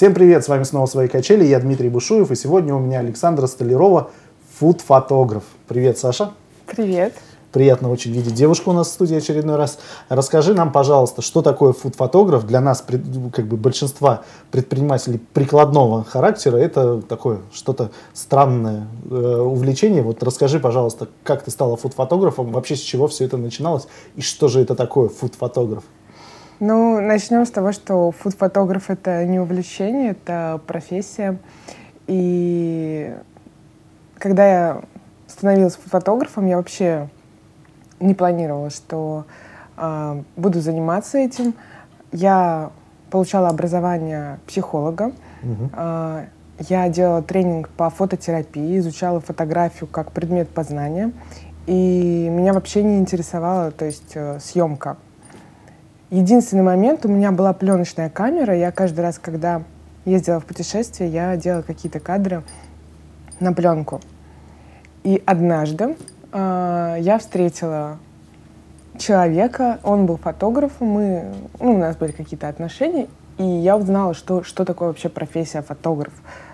Всем привет, с вами снова «Свои качели», я Дмитрий Бушуев, и сегодня у меня Александра Столярова, фуд-фотограф. Привет, Саша. Привет. Приятно очень видеть девушку у нас в студии очередной раз. Расскажи нам, пожалуйста, что такое фуд-фотограф для нас, как бы большинства предпринимателей прикладного характера, это такое что-то странное э, увлечение. Вот расскажи, пожалуйста, как ты стала фуд-фотографом, вообще с чего все это начиналось и что же это такое фуд-фотограф? Ну, начнем с того, что фуд-фотограф — это не увлечение, это профессия. И когда я становилась фотографом, я вообще не планировала, что э, буду заниматься этим. Я получала образование психолога. Угу. Э, я делала тренинг по фототерапии, изучала фотографию как предмет познания. И меня вообще не интересовала, то есть э, съемка. Единственный момент, у меня была пленочная камера, я каждый раз, когда ездила в путешествие, я делала какие-то кадры на пленку. И однажды э, я встретила человека, он был фотографом, мы, ну, у нас были какие-то отношения, и я узнала, что, что такое вообще профессия фотограф.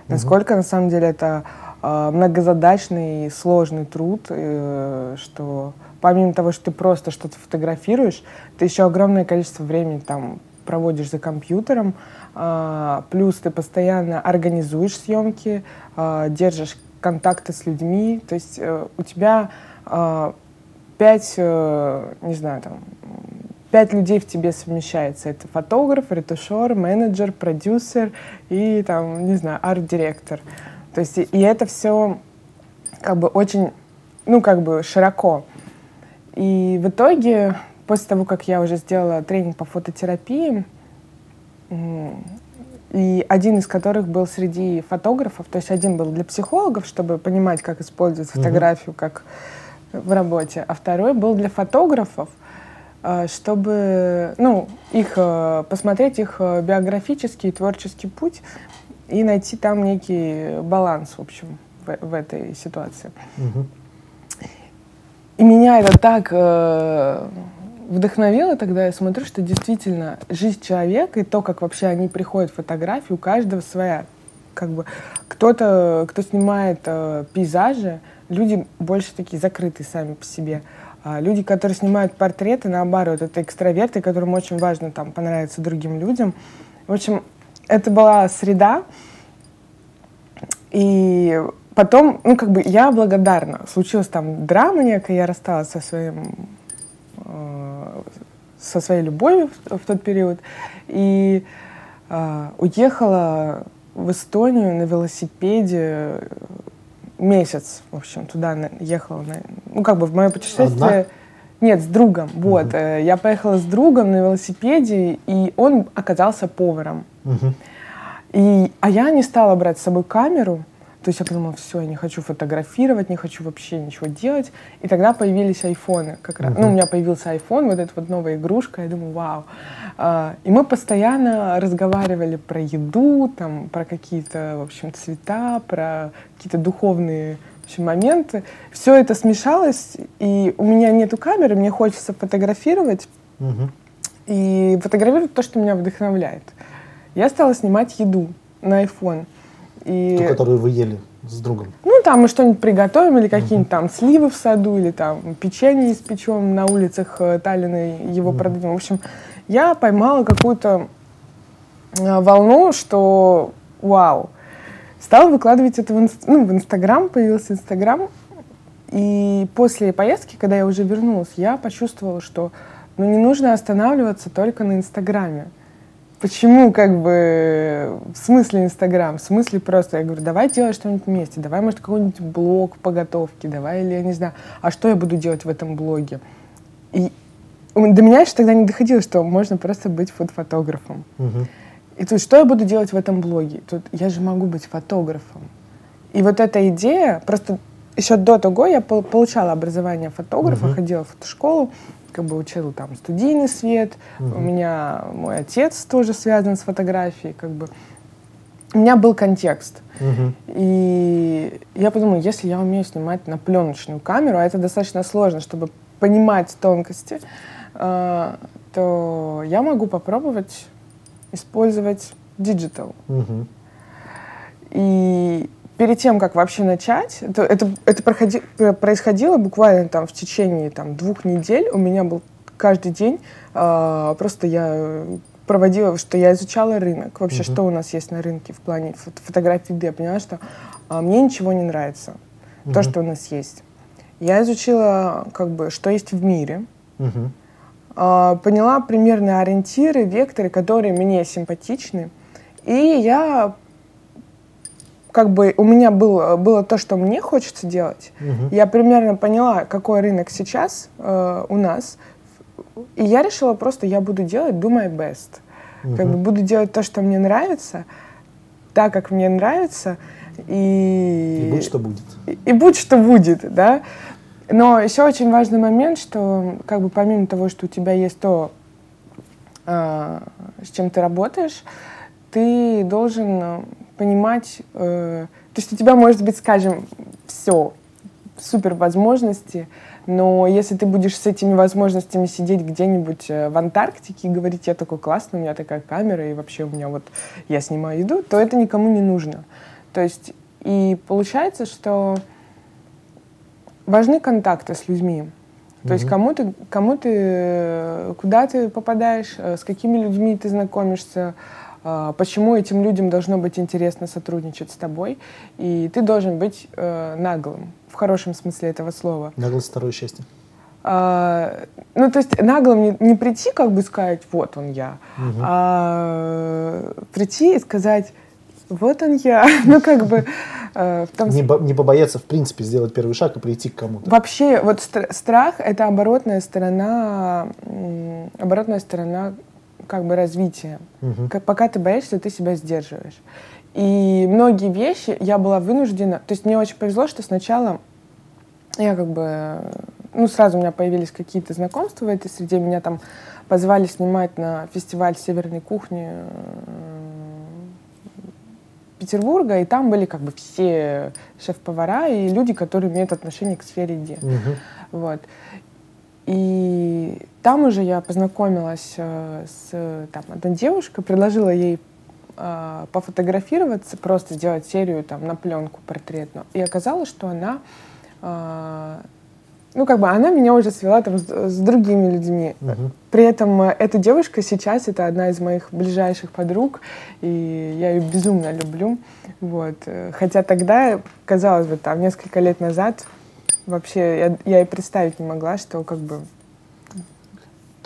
Насколько, на самом деле, это э, многозадачный и сложный труд, э, что помимо того, что ты просто что-то фотографируешь, ты еще огромное количество времени там проводишь за компьютером, а, плюс ты постоянно организуешь съемки, а, держишь контакты с людьми, то есть э, у тебя а, пять, э, не знаю, там, пять людей в тебе совмещается. Это фотограф, ретушер, менеджер, продюсер и, там, не знаю, арт-директор. То есть и это все как бы очень, ну, как бы широко. И в итоге, после того, как я уже сделала тренинг по фототерапии, и один из которых был среди фотографов, то есть один был для психологов, чтобы понимать, как использовать фотографию, mm-hmm. как в работе, а второй был для фотографов, э, чтобы ну, их, э, посмотреть их э, биографический и творческий путь и найти там некий баланс, в общем, в, в этой ситуации. Mm-hmm. И меня это так э, вдохновило тогда, я смотрю, что действительно жизнь человека и то, как вообще они приходят в фотографии, у каждого своя. Как бы кто-то, кто снимает э, пейзажи, люди больше такие закрытые сами по себе. А люди, которые снимают портреты, наоборот, это экстраверты, которым очень важно там понравиться другим людям. В общем, это была среда, и потом, ну, как бы я благодарна. Случилась там драма некая, я рассталась со своим э, со своей любовью в, в тот период и э, уехала в Эстонию на велосипеде месяц, в общем, туда на, ехала. На, ну, как бы в мое путешествие... Одна? Нет, с другом. Угу. Вот. Э, я поехала с другом на велосипеде, и он оказался поваром. Угу. И, а я не стала брать с собой камеру, то есть я подумала, все, я не хочу фотографировать, не хочу вообще ничего делать. И тогда появились айфоны. Как раз. Uh-huh. Ну, у меня появился айфон, вот эта вот новая игрушка. Я думаю, вау. А, и мы постоянно разговаривали про еду, там, про какие-то, в общем, цвета, про какие-то духовные в общем, моменты. Все это смешалось, и у меня нету камеры, мне хочется фотографировать. Uh-huh. И фотографировать то, что меня вдохновляет. Я стала снимать еду на iPhone. И... Ту, которую вы ели с другом? Ну, там мы что-нибудь приготовим, или какие-нибудь uh-huh. там сливы в саду, или там печенье испечем на улицах э, Таллина, его uh-huh. продадим. В общем, я поймала какую-то э, волну, что вау. Стала выкладывать это в, инст... ну, в Инстаграм, появился Инстаграм. И после поездки, когда я уже вернулась, я почувствовала, что ну, не нужно останавливаться только на Инстаграме. Почему, как бы, в смысле Инстаграм, в смысле просто, я говорю, давай делать что-нибудь вместе, давай, может, какой-нибудь блог по готовке, давай, или я не знаю, а что я буду делать в этом блоге? И до меня еще тогда не доходило, что можно просто быть фотографом. Угу. И тут, что я буду делать в этом блоге? Тут я же могу быть фотографом. И вот эта идея, просто еще до того я получала образование фотографа, угу. ходила в фотошколу, как бы учил там студийный свет. Угу. У меня мой отец тоже связан с фотографией, как бы. У меня был контекст. Угу. И я подумала, если я умею снимать на пленочную камеру, а это достаточно сложно, чтобы понимать тонкости, э, то я могу попробовать использовать digital. Угу. И перед тем, как вообще начать, это, это, это проходи, происходило буквально там в течение там, двух недель. У меня был каждый день, э, просто я проводила, что я изучала рынок, вообще, uh-huh. что у нас есть на рынке в плане фото- фотографий 3D. Я поняла, что э, мне ничего не нравится, uh-huh. то, что у нас есть. Я изучила, как бы, что есть в мире. Uh-huh. Э, поняла примерно ориентиры, векторы, которые мне симпатичны. И я как бы у меня был, было то, что мне хочется делать. Угу. Я примерно поняла, какой рынок сейчас э, у нас. И я решила просто, я буду делать do my best. Угу. Как бы буду делать то, что мне нравится, так, как мне нравится. И, и будь что будет. И, и будь что будет, да. Но еще очень важный момент, что как бы помимо того, что у тебя есть то, э, с чем ты работаешь, ты должен понимать, э, то есть у тебя может быть, скажем, все, супер возможности, но если ты будешь с этими возможностями сидеть где-нибудь э, в Антарктике и говорить, я такой классный, у меня такая камера, и вообще у меня вот, я снимаю еду, то это никому не нужно. То есть, и получается, что важны контакты с людьми. То есть кому ты, кому ты, э, куда ты попадаешь, э, с какими людьми ты знакомишься, почему этим людям должно быть интересно сотрудничать с тобой, и ты должен быть э, наглым, в хорошем смысле этого слова. Наглость второе счастье. А, ну, то есть наглым не, не прийти, как бы сказать, вот он я, угу. а прийти и сказать, вот он я. ну, как бы... Э, в том... не, не побояться, в принципе, сделать первый шаг и прийти к кому-то. Вообще, вот страх — это оборотная сторона, оборотная сторона как бы развития. Угу. Как, пока ты боишься, ты себя сдерживаешь. И многие вещи я была вынуждена... То есть мне очень повезло, что сначала я как бы... Ну, сразу у меня появились какие-то знакомства в этой среде. Меня там позвали снимать на фестиваль северной кухни э, Петербурга, и там были как бы все шеф-повара и люди, которые имеют отношение к сфере еды. Угу. Вот. И там уже я познакомилась э, с там, одной девушкой, предложила ей э, пофотографироваться, просто сделать серию там на пленку портретную. И оказалось, что она, э, ну как бы она меня уже свела там с, с другими людьми. Угу. При этом э, эта девушка сейчас это одна из моих ближайших подруг, и я ее безумно люблю. Вот. Хотя тогда, казалось бы, там несколько лет назад вообще я, я и представить не могла, что как бы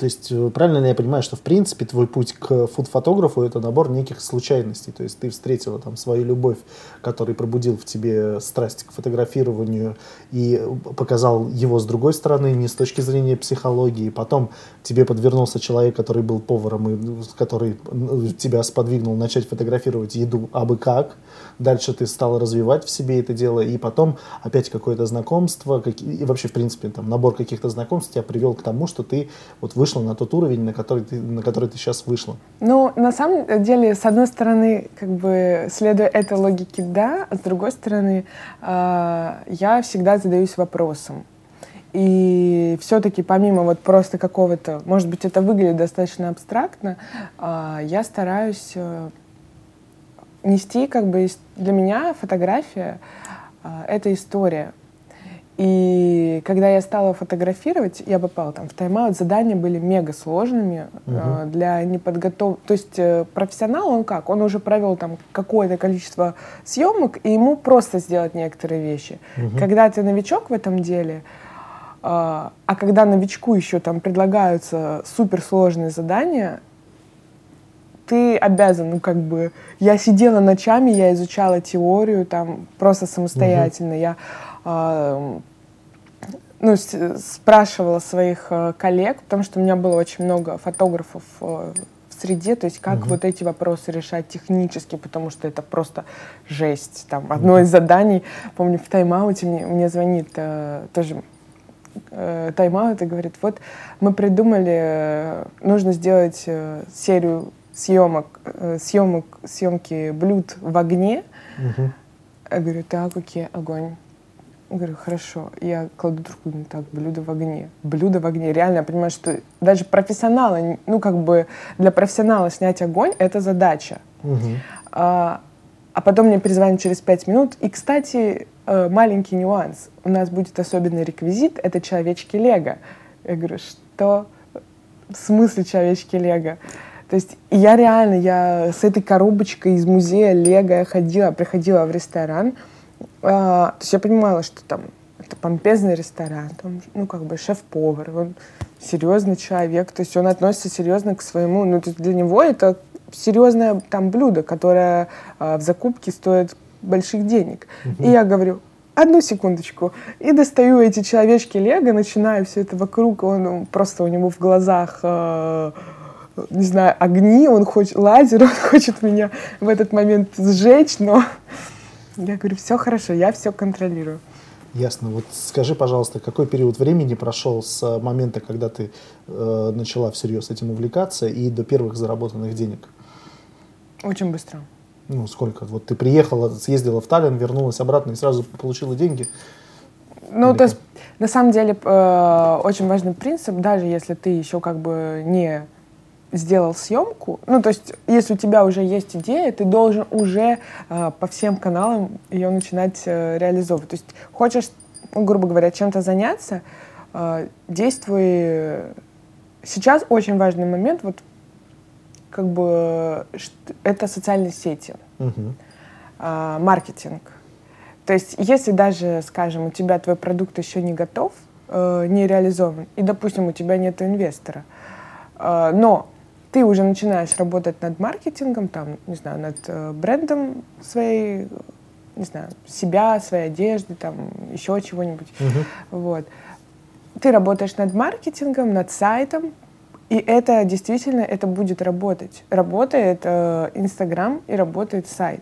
то есть э, правильно ли я понимаю, что в принципе твой путь к фуд-фотографу это набор неких случайностей. То есть ты встретила там свою любовь, который пробудил в тебе страсть к фотографированию и показал его с другой стороны, не с точки зрения психологии. Потом тебе подвернулся человек, который был поваром и который тебя сподвигнул начать фотографировать еду абы как. Дальше ты стала развивать в себе это дело, и потом опять какое-то знакомство, и вообще, в принципе, там, набор каких-то знакомств тебя привел к тому, что ты вот вышла вышла на тот уровень, на который ты, на который ты сейчас вышла? Ну, на самом деле, с одной стороны, как бы следуя этой логике, да, а с другой стороны, э, я всегда задаюсь вопросом. И все-таки помимо вот просто какого-то, может быть, это выглядит достаточно абстрактно, э, я стараюсь э, нести как бы для меня фотография э, это история. И когда я стала фотографировать, я попала там в тайм-аут, задания были мега сложными угу. э, для неподготов... То есть э, профессионал, он как? Он уже провел там какое-то количество съемок, и ему просто сделать некоторые вещи. Угу. Когда ты новичок в этом деле, э, а когда новичку еще там предлагаются суперсложные задания, ты обязан, ну как бы, я сидела ночами, я изучала теорию там просто самостоятельно, угу. я э, ну, спрашивала своих э, коллег, потому что у меня было очень много фотографов э, в среде, то есть как угу. вот эти вопросы решать технически, потому что это просто жесть. Там одно из заданий, помню, в тайм-ауте мне, мне звонит э, тоже э, тайм-аут и говорит, вот мы придумали, э, нужно сделать э, серию съемок, э, съемок, съемки блюд в огне. Угу. Я говорю, так, окей, огонь. Говорю, хорошо. Я кладу трубку, ну так, блюдо в огне. Блюдо в огне. Реально, я понимаю, что даже профессионалы, ну как бы для профессионала снять огонь — это задача. А, а потом мне перезвонят через пять минут. И, кстати, э, маленький нюанс. У нас будет особенный реквизит. Это человечки Лего. Я говорю, что? В смысле человечки Лего? То есть я реально, я с этой коробочкой из музея Лего ходила, приходила в ресторан. А, то есть я понимала, что там это помпезный ресторан, там, ну, как бы шеф-повар, он серьезный человек, то есть он относится серьезно к своему, ну, то есть для него это серьезное там блюдо, которое э, в закупке стоит больших денег. Угу. И я говорю, одну секундочку, и достаю эти человечки Лего, начинаю все это вокруг, он просто у него в глазах э, не знаю, огни, он хочет, лазер, он хочет меня в этот момент сжечь, но я говорю, все хорошо, я все контролирую. Ясно. Вот скажи, пожалуйста, какой период времени прошел с момента, когда ты э, начала всерьез этим увлекаться, и до первых заработанных денег? Очень быстро. Ну, сколько? Вот ты приехала, съездила в Таллин, вернулась обратно и сразу получила деньги? Ну, Или то есть, на самом деле, э, очень важный принцип, даже если ты еще как бы не сделал съемку, ну, то есть, если у тебя уже есть идея, ты должен уже э, по всем каналам ее начинать э, реализовывать. То есть, хочешь, ну, грубо говоря, чем-то заняться, э, действуй. Сейчас очень важный момент, вот, как бы, это социальные сети, угу. э, маркетинг. То есть, если даже, скажем, у тебя твой продукт еще не готов, э, не реализован, и, допустим, у тебя нет инвестора, э, но ты уже начинаешь работать над маркетингом, там, не знаю, над э, брендом своей, не знаю, себя, своей одежды, там, еще чего-нибудь. Угу. Вот. Ты работаешь над маркетингом, над сайтом, и это действительно, это будет работать. Работает э, Инстаграм и работает сайт.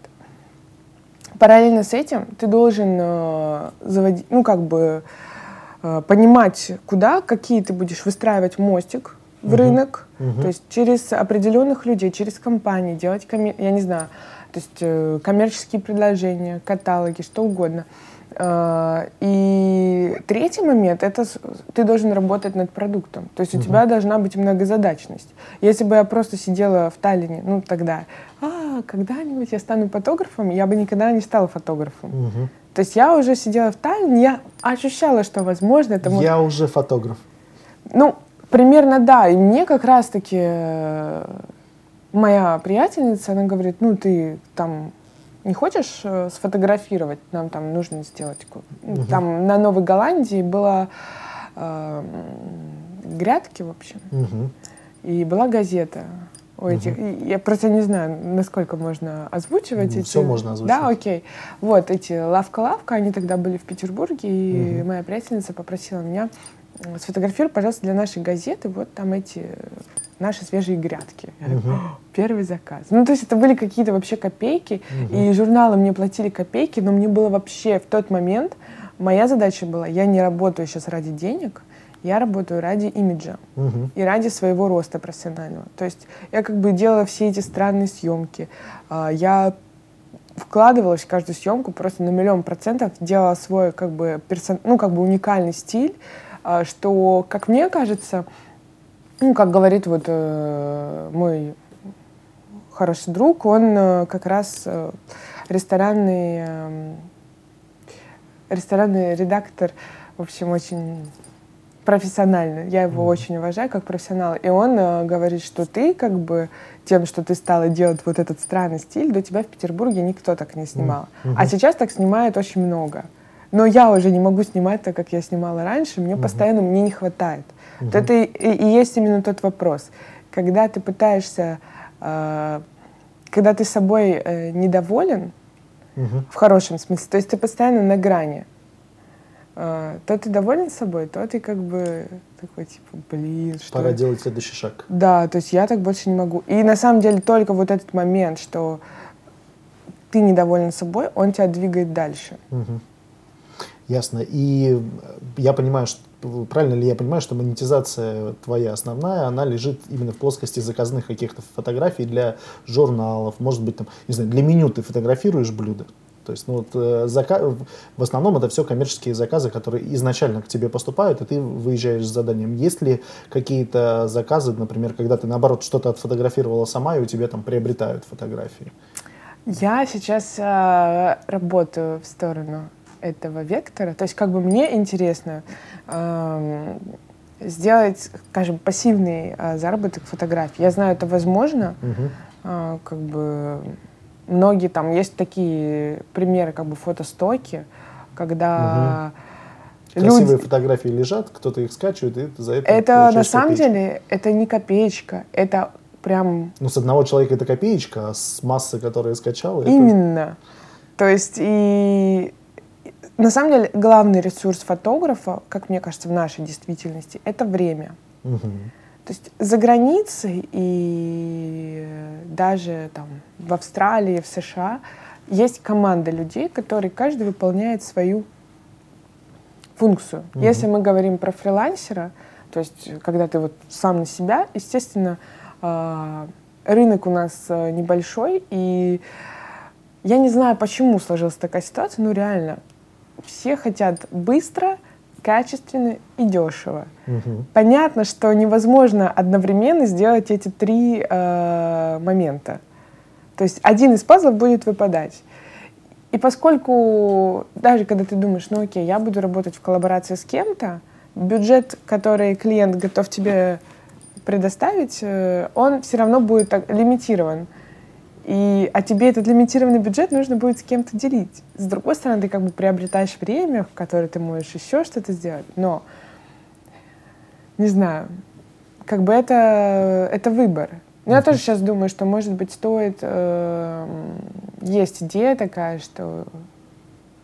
Параллельно с этим ты должен э, заводить, ну, как бы, э, понимать, куда, какие ты будешь выстраивать мостик, в угу. рынок, угу. то есть через определенных людей, через компании делать, коммер... я не знаю, то есть э, коммерческие предложения, каталоги, что угодно. Э, и третий момент это ты должен работать над продуктом. То есть у тебя должна быть многозадачность. Если бы я просто сидела в Таллине, ну тогда, а, когда-нибудь я стану фотографом, я бы никогда не стала фотографом. Угу. То есть я уже сидела в Таллине, я ощущала, что возможно это. Я уже фотограф. Ну, Примерно да. И мне как раз-таки э, моя приятельница, она говорит, ну ты там не хочешь э, сфотографировать? Нам там нужно сделать... Угу. Там на Новой Голландии было э, грядки, в общем. Угу. И была газета у этих. Угу. Я просто не знаю, насколько можно озвучивать ну, эти. Все можно озвучивать. Да, окей. Вот эти лавка-лавка, они тогда были в Петербурге, и угу. моя приятельница попросила меня сфотографируй, пожалуйста, для нашей газеты вот там эти наши свежие грядки. Угу. Первый заказ. Ну, то есть это были какие-то вообще копейки, угу. и журналы мне платили копейки, но мне было вообще в тот момент, моя задача была, я не работаю сейчас ради денег, я работаю ради имиджа угу. и ради своего роста профессионального. То есть я как бы делала все эти странные съемки, а, я вкладывалась в каждую съемку просто на миллион процентов, делала свой как бы персон... ну как бы уникальный стиль, что, как мне кажется, ну, как говорит вот э, мой хороший друг, он э, как раз э, ресторанный, э, ресторанный редактор, в общем, очень профессиональный. Я его mm-hmm. очень уважаю как профессионал. И он э, говорит, что ты как бы тем, что ты стала делать вот этот странный стиль, до тебя в Петербурге никто так не снимал. Mm-hmm. А сейчас так снимает очень много но я уже не могу снимать так, как я снимала раньше, мне угу. постоянно мне не хватает. Угу. Вот это и, и есть именно тот вопрос, когда ты пытаешься, э, когда ты собой э, недоволен, угу. в хорошем смысле, то есть ты постоянно на грани, э, то ты доволен собой, то ты как бы такой типа, блин, что... Пора делать следующий шаг. Да, то есть я так больше не могу. И на самом деле только вот этот момент, что ты недоволен собой, он тебя двигает дальше. Угу. Ясно. И я понимаю, что правильно ли я понимаю, что монетизация твоя основная, она лежит именно в плоскости заказных каких-то фотографий для журналов, может быть, там, не знаю, для меню ты фотографируешь блюдо, То есть, ну, вот, э, зака... в основном это все коммерческие заказы, которые изначально к тебе поступают, и ты выезжаешь с заданием. Есть ли какие-то заказы, например, когда ты, наоборот, что-то отфотографировала сама, и у тебя там приобретают фотографии? Я сейчас э, работаю в сторону этого вектора. То есть как бы мне интересно э, сделать, скажем, пассивный э, заработок фотографий. Я знаю, это возможно. Э, как бы многие там есть такие примеры, как бы фотостоки, когда Красивые люди... фотографии лежат, кто-то их скачивает, и за это Это на самом копеечку. деле это не копеечка, это прям Ну, с одного человека это копеечка, а с массы, которая скачала, это... Именно. То есть и на самом деле главный ресурс фотографа, как мне кажется, в нашей действительности, это время. Мгм. То есть за границей и даже там в Австралии, в США есть команда людей, которые каждый выполняет свою функцию. Мгм. Если мы говорим про фрилансера, то есть когда ты вот сам на себя, естественно, а, рынок у нас а, небольшой, и я не знаю, почему сложилась такая ситуация, но реально все хотят быстро, качественно и дешево. Мгм. Понятно, что невозможно одновременно сделать эти три э, момента. То есть один из пазлов будет выпадать. И поскольку даже когда ты думаешь, ну окей, я буду работать в коллаборации с кем-то, бюджет, который клиент готов тебе предоставить, э, он все равно будет так лимитирован. И, а тебе этот лимитированный бюджет нужно будет с кем-то делить. С другой стороны, ты как бы приобретаешь время, в которое ты можешь еще что-то сделать. Но, не знаю, как бы это, это выбор. Но я тоже сейчас думаю, что, может быть, стоит... э, есть идея такая, что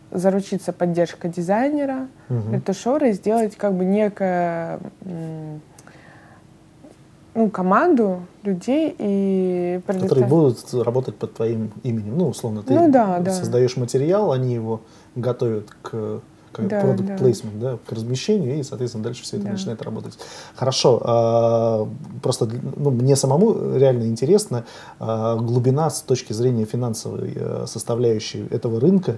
заручиться поддержкой дизайнера, Мгм. ретушера и сделать как бы некое м, ну, команду людей и Которые предоставить- будут работать под твоим именем. Ну, условно, ты Ну да, да. создаешь материал, они его готовят к как Да, product да. placement, да, к размещению, и, соответственно, дальше все это Да. начинает работать. Хорошо. а, просто ну, мне самому реально интересно а, глубина с точки зрения финансовой э, составляющей этого рынка.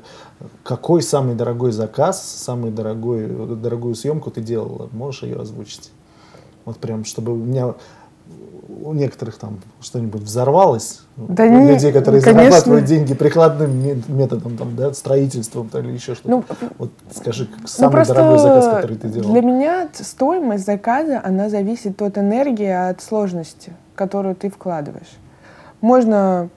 Какой самый дорогой заказ, самый дорогой, дорогую съемку ты делала? Можешь ее озвучить? Вот прям, чтобы у меня у некоторых там что-нибудь взорвалось. Да у не- людей, которые конечно. зарабатывают деньги прикладным ме- методом, там, да, строительством там, или еще что-то. Ну, вот скажи, Ну, самый просто дорогой заказ, который ты делал. Для меня стоимость заказа, она зависит от энергии, от сложности, которую ты вкладываешь. Можно,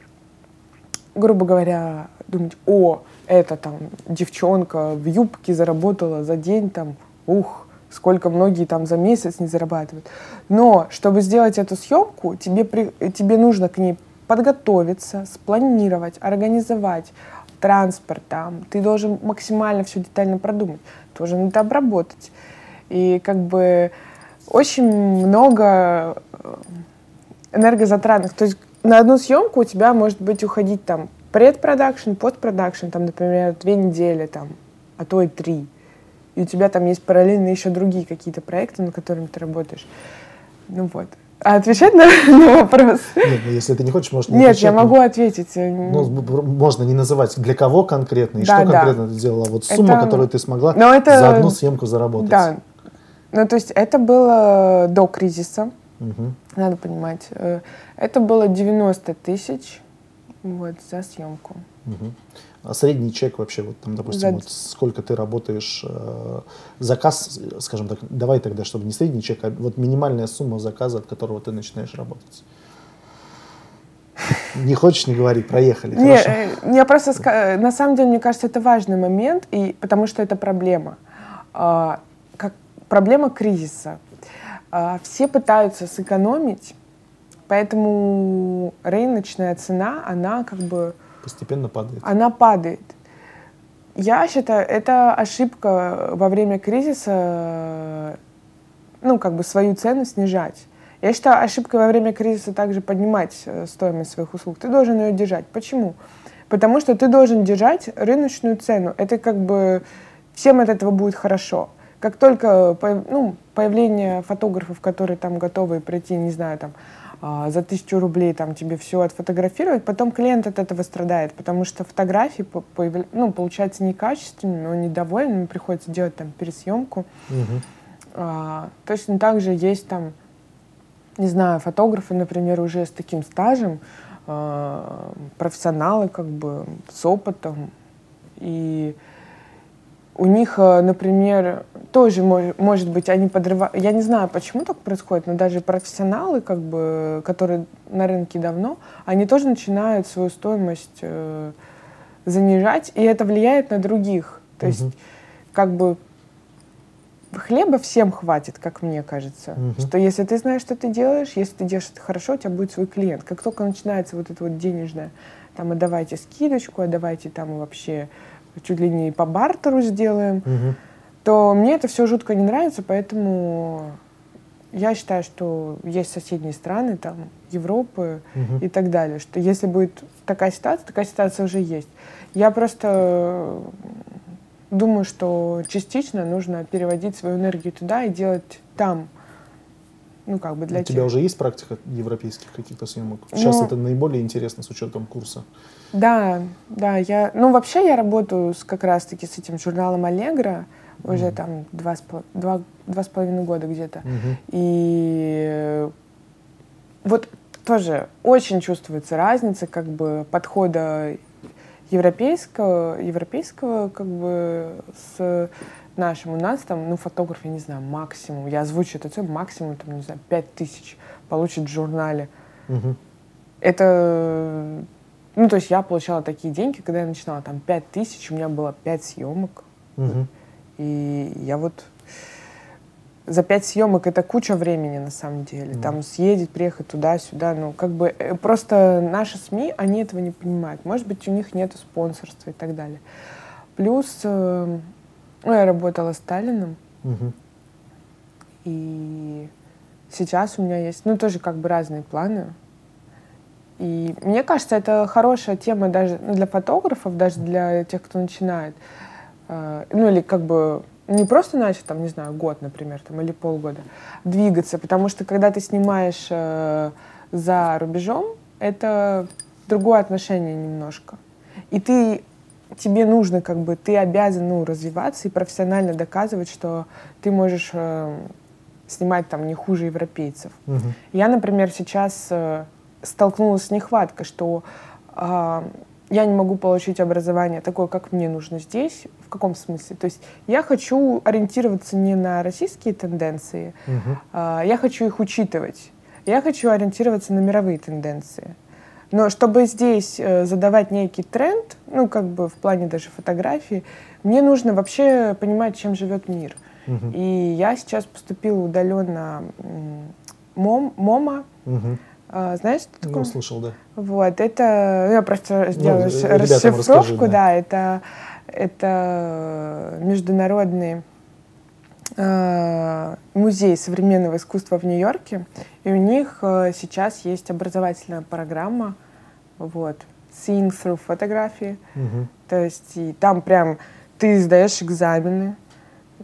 грубо говоря, думать, о, это там девчонка в юбке заработала за день там, ух, сколько многие там за месяц не зарабатывают. Но чтобы сделать эту съемку, тебе, при- тебе нужно к ней подготовиться, спланировать, организовать транспорт там. Ты должен максимально все детально продумать. Должен это обработать. И как бы очень много э, энергозатратных. То есть на одну съемку у тебя может быть уходить там предпродакшн, постпродакшн, там, например, две недели, там, а то и три. И у тебя там есть параллельно еще другие какие-то проекты, над которыми ты работаешь. Ну вот. А отвечать на, на вопрос? Нет, ну, если ты не хочешь, можно не Нет, я отвечать, могу но- ответить. Ну, б- можно не называть, для кого конкретно и Да, что да. конкретно ты сделала. Вот сумма, Это- которую ты смогла Но это- за одну съемку заработать. Да. Ну, то есть это было до кризиса, Мгм. надо понимать. Э, Это было 90 тысяч вот, за съемку. А средний чек вообще, вот там, допустим, За- вот сколько ты работаешь, э, заказ, скажем так, давай тогда, чтобы не средний чек, а вот минимальная сумма заказа, от которого ты начинаешь работать. Не хочешь, не говори, проехали. Не, хорошо. э, я просто э, на самом деле, мне кажется, это важный момент, и потому что это проблема. А, как проблема кризиса. А, все пытаются сэкономить, поэтому рыночная цена, она как бы Постепенно падает. она падает. Я считаю, это ошибка во время кризиса, ну, как бы свою цену снижать. Я считаю, ошибка во время кризиса также поднимать э, стоимость своих услуг. Ты должен ее держать. Почему? Потому что ты должен держать рыночную цену. Это как бы всем от этого будет хорошо. Как только ну, появление фотографов, которые там готовы прийти, не знаю, там, за тысячу рублей там тебе все отфотографировать, потом клиент от этого страдает, потому что фотографии появля... ну, получаются некачественными, он недоволен, ему приходится делать там пересъемку. Мгм. А, точно так же есть там, не знаю, фотографы, например, уже с таким стажем, а, профессионалы как бы с опытом, и у них, э, например, тоже мож- может быть, они подрывают, я не знаю, почему так происходит, но даже профессионалы, как бы, которые на рынке давно, они тоже начинают свою стоимость э, занижать, и это влияет на других. То есть, Мгм. как бы хлеба всем хватит, как мне кажется. Мгм. Что если ты знаешь, что ты делаешь, если ты делаешь это хорошо, у тебя будет свой клиент. Как только начинается вот это вот денежное, там, а давайте скидочку, а давайте там вообще чуть ли не по бартеру сделаем, Мгм. то мне это все жутко не нравится, поэтому я считаю, что есть соседние страны, там, Европы Мгм. и так далее, что если будет такая ситуация, такая ситуация уже есть. Я просто думаю, что частично нужно переводить свою энергию туда и делать там, ну, как бы для У тебя тех. уже есть практика европейских каких-то съемок? Сейчас Ну- это наиболее интересно с учетом курса. Да, да, я, ну, вообще я работаю с, как раз-таки с этим журналом «Аллегро» уже Мгм. там два с, два, два с половиной года где-то. Мгм. И вот тоже очень чувствуется разница как бы подхода европейского, европейского как бы с нашим. У нас там, ну, фотограф, я не знаю, максимум, я озвучу это цену, максимум, там, не знаю, пять тысяч получит в журнале. Мгм. Это, ну, то есть я получала такие деньги, когда я начинала, там, пять тысяч, у меня было пять съемок, Мгм. и я вот за пять съемок это куча времени на самом деле. Мгм. Там съездить, приехать туда-сюда. Ну, как бы э, просто наши СМИ, они этого не понимают. Может быть, у них нет спонсорства и так далее. Плюс э, ну, я работала с Сталином, Мгм. и сейчас у меня есть, ну, тоже как бы разные планы. И мне кажется, это хорошая тема даже ну, для фотографов, даже для тех, кто начинает. Э, Ну, или как бы не просто начать, там, не знаю, год, например, там, или полгода, двигаться. Потому что когда ты снимаешь э, за рубежом, это другое отношение немножко. И ты тебе нужно, как бы, ты обязан ну, развиваться и профессионально доказывать, что ты можешь э, снимать там не хуже европейцев. Мгм. Я, например, сейчас э, столкнулась с нехваткой, что а, я не могу получить образование такое, как мне нужно здесь. В каком смысле? То есть я хочу ориентироваться не на российские тенденции, Мгм. а, я хочу их учитывать. Я хочу ориентироваться на мировые тенденции. Но чтобы здесь э, задавать некий тренд, ну, как бы в плане даже фотографии, мне нужно вообще понимать, чем живет мир. Мгм. И я сейчас поступила удаленно MoM, MoMA. Мгм. А, знаешь, что такое? Ну, слышал, да. Вот, это, я просто ш- ребятам расшифровку, расскажи, да. да. это, это международный музей современного искусства в Нью-Йорке, и у них э, сейчас есть образовательная программа, вот, Seeing Through Photography, Мгм. то есть и там прям ты сдаешь экзамены,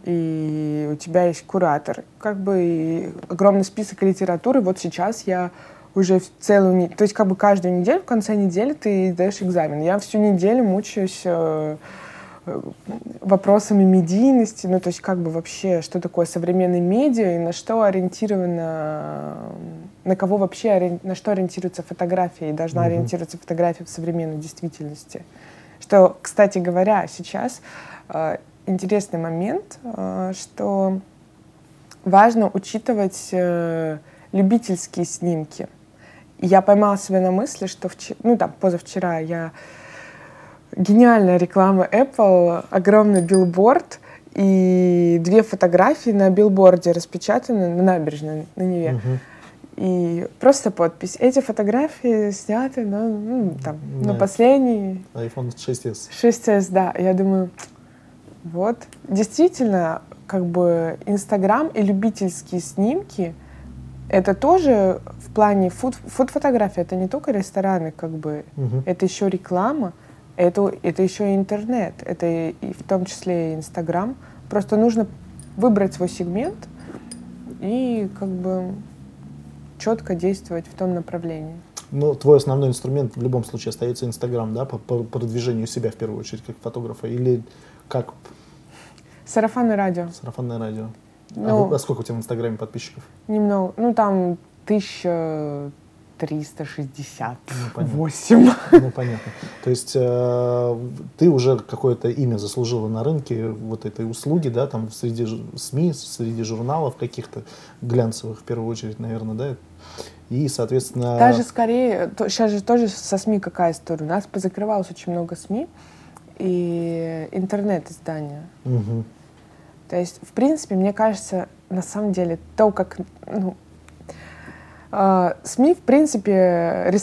и у тебя есть куратор, как бы огромный список литературы. Вот сейчас я уже в целую неделю, то есть как бы каждую неделю, в конце недели ты сдаешь экзамен. Я всю неделю мучаюсь э, э, вопросами медийности, ну то есть как бы вообще, что такое современные медиа и на что ориентирована, на кого вообще, на что ориентируется фотография и должна Мгм. ориентироваться фотография в современной действительности. Что, кстати говоря, сейчас э, интересный момент, э, что важно учитывать э, любительские снимки. Я поймала себя на мысли, что вчера, ну там позавчера я гениальная реклама Apple, огромный билборд и две фотографии на билборде распечатаны на набережной на Неве. Мгм. И просто подпись. Эти фотографии сняты на, ну, там, на последний iPhone 6s. 6s, да. Я думаю, вот. Действительно, как бы Инстаграм и любительские снимки, это тоже в плане фуд, фуд-фотографии, это не только рестораны, как бы, Мгм. это еще реклама, это, это еще и интернет, это и, и в том числе и Инстаграм. Просто нужно выбрать свой сегмент и как бы четко действовать в том направлении. Ну, твой основной инструмент в любом случае остается Инстаграм, да, по, по продвижению себя в первую очередь, как фотографа, или как? Сарафанное радио. Сарафанное радио. Ну, а, а сколько у тебя в Инстаграме подписчиков? Немного. Ну, там тысяча 368. Ну, ну, понятно. То есть э, ты уже какое-то имя заслужила на рынке вот этой услуги, да, там среди СМИ, среди журналов каких-то глянцевых, в первую очередь, наверное, да? И, соответственно... Даже скорее, то, сейчас же тоже со СМИ какая история. У нас позакрывалось очень много СМИ и интернет-издания. Угу. То есть, в принципе, мне кажется, на самом деле, то, как ну, СМИ, в принципе,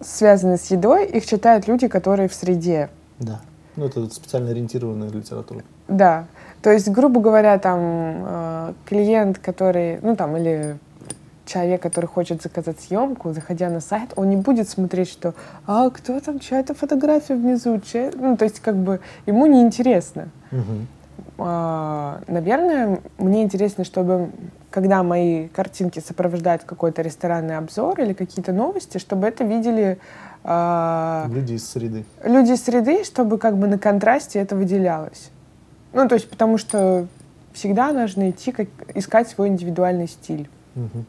связаны с едой, их читают люди, которые в среде. Да. Ну, это специально ориентированная литература. Да. То есть, грубо говоря, там э, клиент, который, ну там, или человек, который хочет заказать съемку, заходя на сайт, он не будет смотреть, что «А кто там, чья-то фотография внизу?» чья... Ну, то есть, как бы, ему неинтересно. Угу. А, наверное, мне интересно, чтобы, когда мои картинки сопровождают какой-то ресторанный обзор или какие-то новости, чтобы это видели... А, люди из среды. Люди из среды, чтобы как бы на контрасте это выделялось. Ну, то есть, потому что всегда нужно идти, как, искать свой индивидуальный стиль. Угу.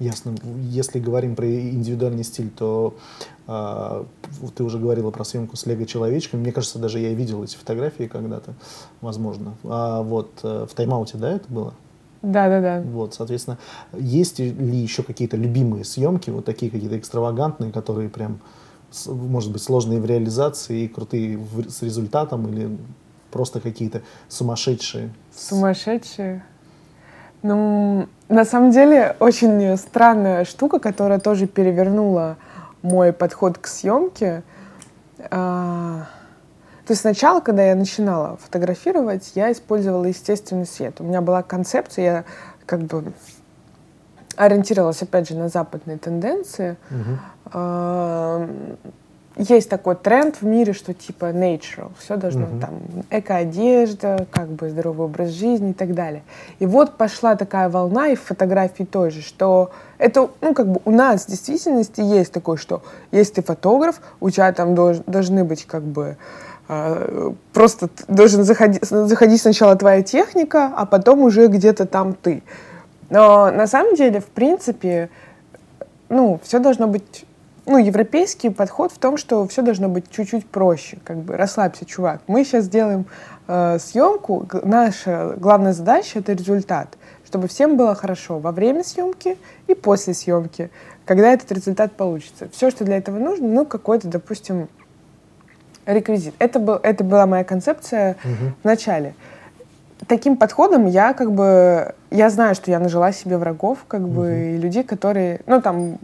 Ясно. Если говорим про индивидуальный стиль, то э, ты уже говорила про съемку с лего-человечками. Мне кажется, даже я видел эти фотографии когда-то, возможно. А вот э, в тайм-ауте, да, это было? Да, да, да. Вот, соответственно, есть ли еще какие-то любимые съемки, вот такие какие-то экстравагантные, которые прям, может быть, сложные в реализации и крутые в, с результатом, или просто какие-то сумасшедшие? Сумасшедшие? Ну, на самом деле, очень странная штука, которая тоже перевернула мой подход к съемке. А, то есть сначала, когда я начинала фотографировать, я использовала естественный свет. У меня была концепция, я как бы ориентировалась, опять же, на западные тенденции. Угу есть такой тренд в мире, что типа natural, все должно mm-hmm. там эко-одежда, как бы здоровый образ жизни и так далее. И вот пошла такая волна и в фотографии тоже, что это, ну, как бы у нас в действительности есть такое, что если ты фотограф, у тебя там должны быть как бы э, просто должен заходить, заходить сначала твоя техника, а потом уже где-то там ты. Но на самом деле, в принципе, ну, все должно быть ну, европейский подход в том, что все должно быть чуть-чуть проще. Как бы расслабься, чувак. Мы сейчас сделаем э, съемку. Наша главная задача это результат, чтобы всем было хорошо во время съемки и после съемки, когда этот результат получится. Все, что для этого нужно, ну, какой-то, допустим, реквизит. Это, был, это была моя концепция угу. в начале. Таким подходом я как бы я знаю, что я нажила себе врагов, как бы угу. и людей, которые, ну там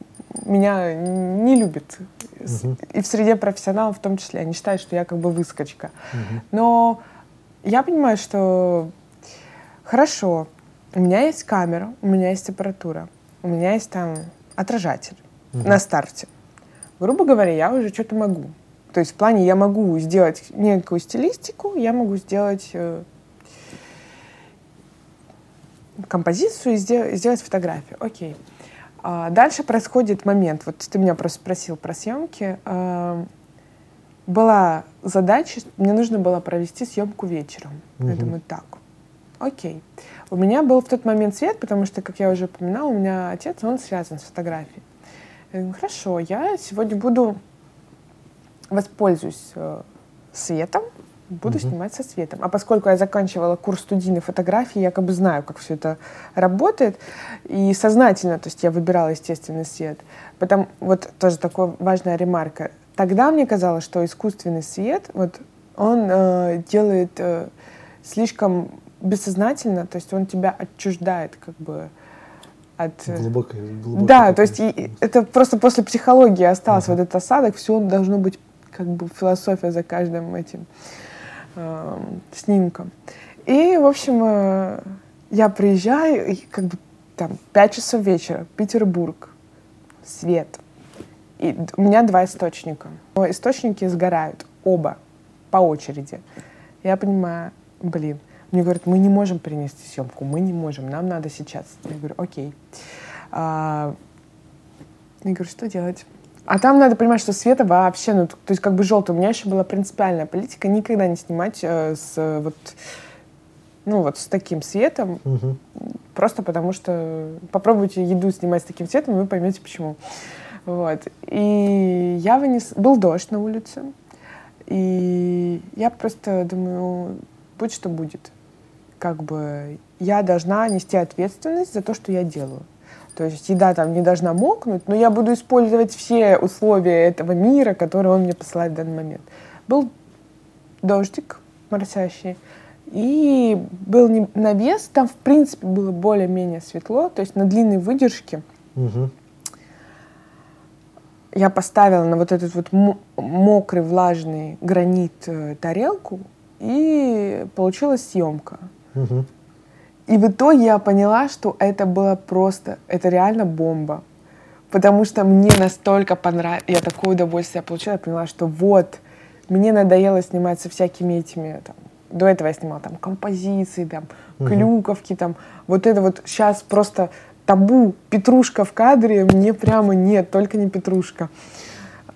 меня не любят. Угу. И в среде профессионалов в том числе. Они считают, что я как бы выскочка. Угу. Но я понимаю, что хорошо, у меня есть камера, у меня есть аппаратура, у меня есть там отражатель угу. на старте. Грубо говоря, я уже что-то могу. То есть в плане я могу сделать некую стилистику, я могу сделать э, композицию и сделать, сделать фотографию. Окей. А дальше происходит момент. Вот ты меня просто спросил про съемки. А, была задача, мне нужно было провести съемку вечером. Угу. Я думаю, так, окей. У меня был в тот момент свет, потому что, как я уже упоминала, у меня отец, он связан с фотографией. Я думаю, хорошо, я сегодня буду воспользуюсь э, светом, буду угу. снимать со светом. А поскольку я заканчивала курс студийной фотографии, я как бы знаю, как все это работает. И сознательно, то есть я выбирала естественный свет. Потом, вот тоже такая важная ремарка. Тогда мне казалось, что искусственный свет, вот он э, делает э, слишком бессознательно, то есть он тебя отчуждает как бы от... Э, глубокой, глубокой да, то есть и, это просто после психологии остался ага. вот этот осадок, все должно быть как бы философия за каждым этим э, снимком. И, в общем, э, я приезжаю, и как бы там 5 часов вечера, Петербург, свет. И у меня два источника. Но источники сгорают, оба, по очереди. Я понимаю, блин, мне говорят, мы не можем принести съемку, мы не можем, нам надо сейчас. Я говорю, окей. А, Я говорю, что делать? А там надо понимать, что света вообще, ну, то есть как бы желтый. У меня еще была принципиальная политика никогда не снимать э, с э, вот, ну вот с таким светом, Мгм. просто потому что попробуйте еду снимать с таким цветом, и вы поймете почему. Вот. И я вынес... Был дождь на улице, и я просто думаю, будь что будет. Как бы я должна нести ответственность за то, что я делаю. То есть еда там не должна мокнуть, но я буду использовать все условия этого мира, которые он мне посылает в данный момент. Был дождик моросящий, и был не- навес, там в принципе было более-менее светло, то есть на длинной выдержке Мгм. я поставила на вот этот вот мо- мокрый влажный гранит э, тарелку, и получилась съемка. Мгм. И в итоге я поняла, что это было просто, это реально бомба. Потому что мне настолько понравилось, я такое удовольствие получила, я поняла, что вот, мне надоело снимать со всякими этими, там, до этого я снимала там композиции, там, Мгм. клюковки, там, вот это вот сейчас просто табу, петрушка в кадре, мне прямо нет, только не петрушка.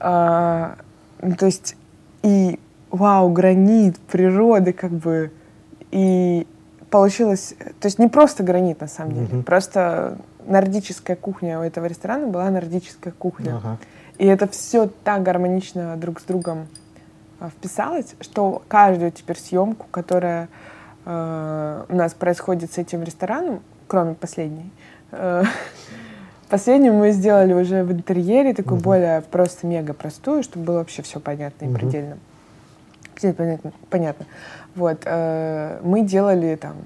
А, ну, то есть, и вау, гранит, природы, как бы, и получилось, то есть не просто гранит на самом деле, Мгм. просто нордическая кухня у этого ресторана была нордическая кухня. Ага. И это все так гармонично друг с другом а, вписалось, что каждую теперь съемку, которая э, у нас происходит с этим рестораном, кроме последней, э, последнюю мы сделали уже в интерьере, такую Мгм. более просто мега простую, чтобы было вообще все понятно и. Предельно Понятно, понятно. Вот, э, мы делали там,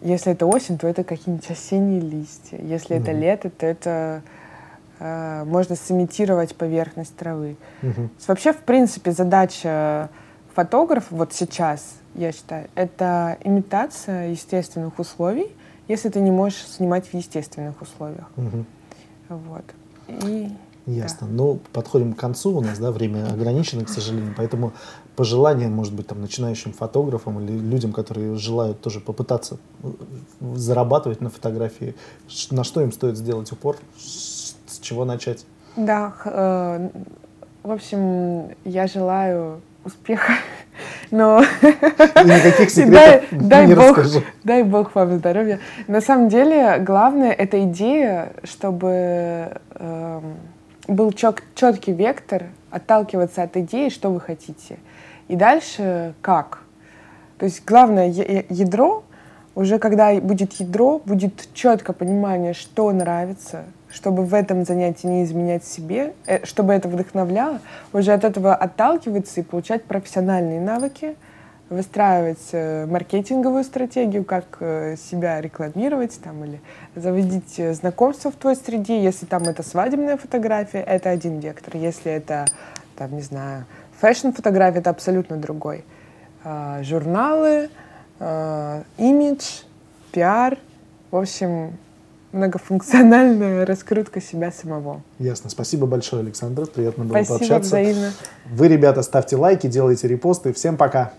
если это осень, то это какие-нибудь осенние листья. Если это лето, то это э, можно сымитировать поверхность травы. Мгм. То есть вообще, в принципе, задача фотографа вот сейчас, я считаю, это имитация естественных условий, если ты не можешь снимать в естественных условиях. Вот. И Ясно. Ну, подходим к концу у нас, да, время ограничено, к сожалению, поэтому пожелания, может быть, там, начинающим фотографам или людям, которые желают тоже попытаться э, зарабатывать на фотографии, на что им стоит сделать упор, с чего начать? да, э, в общем, я желаю успеха, но И никаких дай, секретов дай не бог, расскажу. дай бог вам здоровья. На самом деле, главное это идея, чтобы эм, был четкий вектор, отталкиваться от идеи, что вы хотите. И дальше как. То есть главное ядро, уже когда будет ядро, будет четкое понимание, что нравится, чтобы в этом занятии не изменять себе, э, чтобы это вдохновляло, уже от этого отталкиваться и получать профессиональные навыки, выстраивать э, маркетинговую стратегию, как э, себя рекламировать там, или заводить э, знакомства в твоей среде. Если там это свадебная фотография, это один вектор. Если это, там, не знаю, фэшн-фотография, это абсолютно другой. А, журналы, а, имидж, пиар, в общем, многофункциональная раскрутка себя самого. Ясно. Спасибо большое, Александр. Приятно было Спасибо пообщаться. взаимно. Вы, ребята, ставьте лайки, делайте репосты. Всем пока.